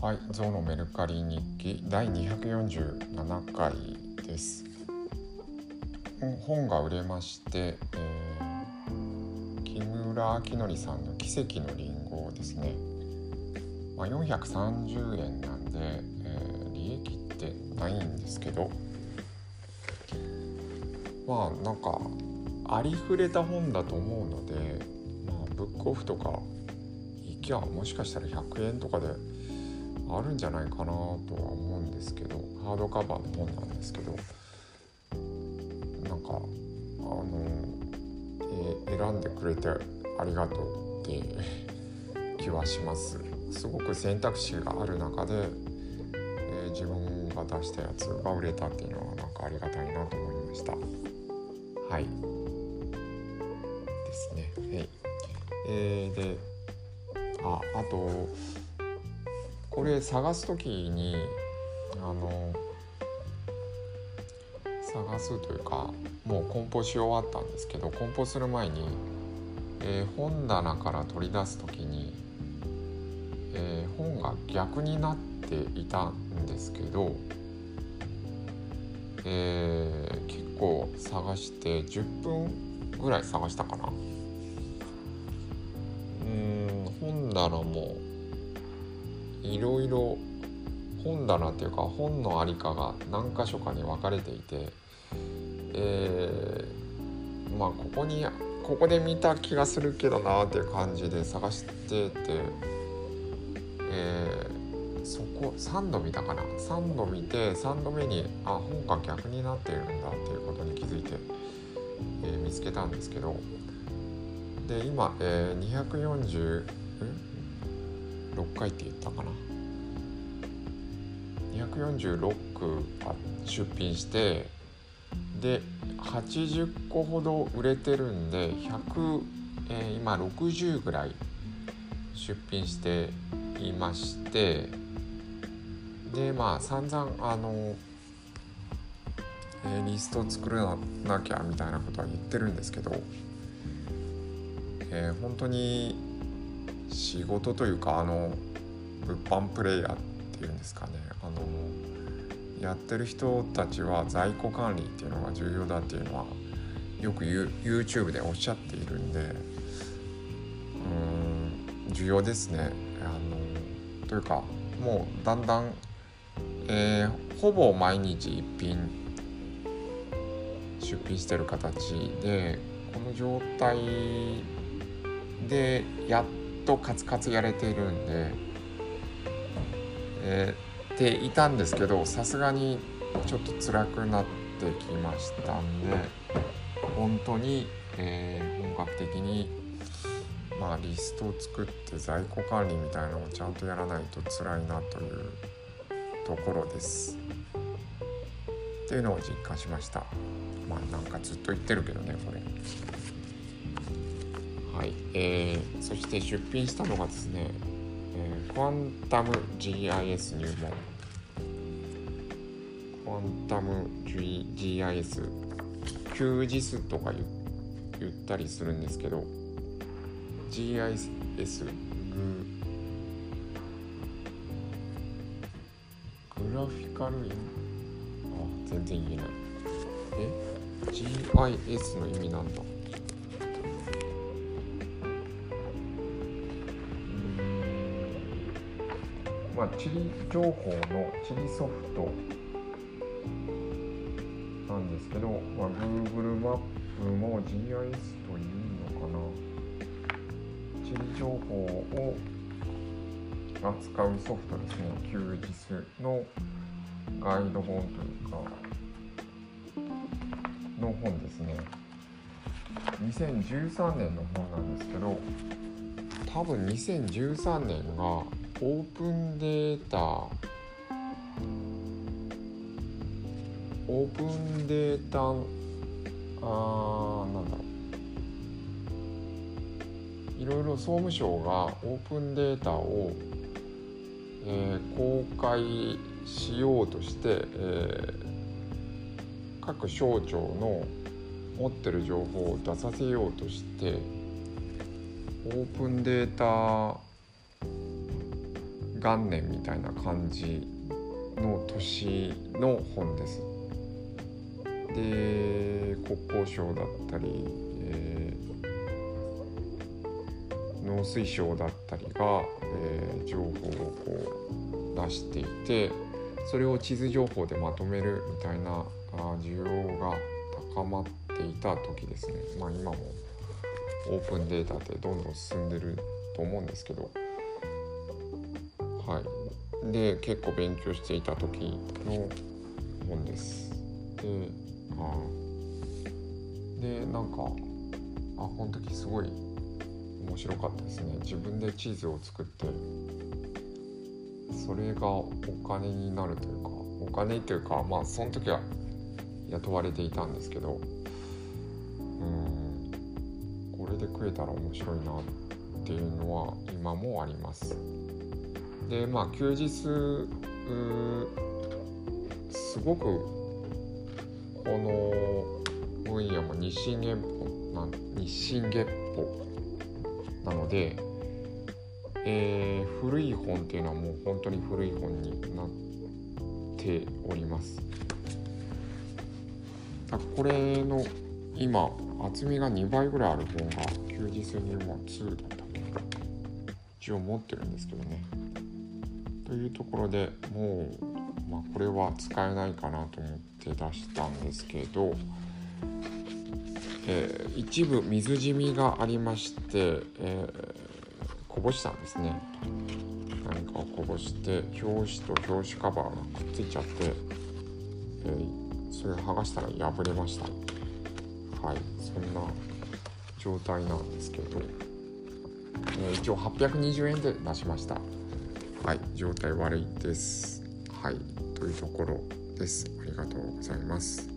はい、ゾウのメルカリ日記第247回です。本が売れまして、えー、木村明則さんの「奇跡のりんご」ですね、まあ、430円なんで、えー、利益ってないんですけどまあなんかありふれた本だと思うので、まあ、ブックオフとか行きゃもしかしたら100円とかであるんじゃないかなとは思うんですけどハードカバーの本なんですけどなんかあの、えー、選んでくれてありがとうって 気はします。すごく選択肢がある中で、えー、自分が出したやつが売れたっていうのはなんかありがたいなと思いました。はい。ですね。はい。えー、でああとこれ探す時にあの探すというかもう梱包し終わったんですけど梱包する前に、えー、本棚から取り出す時に、えー、本が逆になっていたんですけど、えー、結構探して10分ぐらい探したかな。うん本棚もいろいろ本棚っていうか本の在りかが何箇所かに分かれていて、えー、まあここにここで見た気がするけどなっていう感じで探してて、えー、そこ3度見たかな？3度見て3度目にあ本が逆になっているんだっていうことに気づいて、えー、見つけたんですけどで今、えー、240 6回って言ったかな。246区出品してで80個ほど売れてるんで100、えー、今60ぐらい出品していましてでまあ散々あの、えー、リスト作らなきゃみたいなことは言ってるんですけど、えー、本当に仕事というかあの物販プレイヤーっていうんですかねあのやってる人たちは在庫管理っていうのが重要だっていうのはよく YouTube でおっしゃっているんでうん重要ですね。あのというかもうだんだん、えー、ほぼ毎日一品出品してる形でこの状態でやってとカツカツやれているんで、えー、っていたんですけどさすがにちょっと辛くなってきましたんで本当に、えー、本格的にまあリストを作って在庫管理みたいなのをちゃんとやらないと辛いなというところです。っていうのを実感しました。まあなんかずっと言ってるけどねこれ。はい、えー、そして出品したのがですね、えー、クワンタム GIS 入門。クワンタム GIS 休日とか言ったりするんですけど GIS ググラフィカルイン？あ全然言えない。え？GIS の意味なんだ。まあ、地理情報の地理ソフトなんですけど、まあ、Google マップも GIS というのかな。地理情報を扱うソフトですね。QGIS のガイド本というかの本ですね。2013年の本なんですけど多分2013年がオープンデータ。オープンデータあなんだろう。いろいろ総務省がオープンデータを、えー、公開しようとして、えー、各省庁の持ってる情報を出させようとしてオープンデータ元年みたいな感じの年の本です。で国交省だったり、えー、農水省だったりが、えー、情報をこう出していてそれを地図情報でまとめるみたいな需要が高まっていた時ですね。まあ、今もオープンデータってどんどん進んでると思うんですけどはい。で結構勉強していた時の本です。であでなんかあこの時すごい面白かったですね。自分で地図を作ってそれがお金になるというかお金というかまあその時は雇われていたんですけどうんこれで食えたら面白いなっていうのは今もありますでまあ休日すごくこの分野も日進月歩な日進月歩なので、えー、古い本っていうのはもう本当に古い本になっております。これの今厚みが2倍ぐらいある本が休日入門2だった一応持ってるんですけどね。というところでもうまあ、これは使えないかなと思って出したんですけど、えー、一部水染みがありまして、えー、こぼしたんですね。何かをこぼして表紙と表紙カバーがくっついちゃって、えー、それを剥がしたら破れました。はいそんな状態なんですけど、えー、一応820円で出しました。はい状態悪いですはいというところです。ありがとうございます。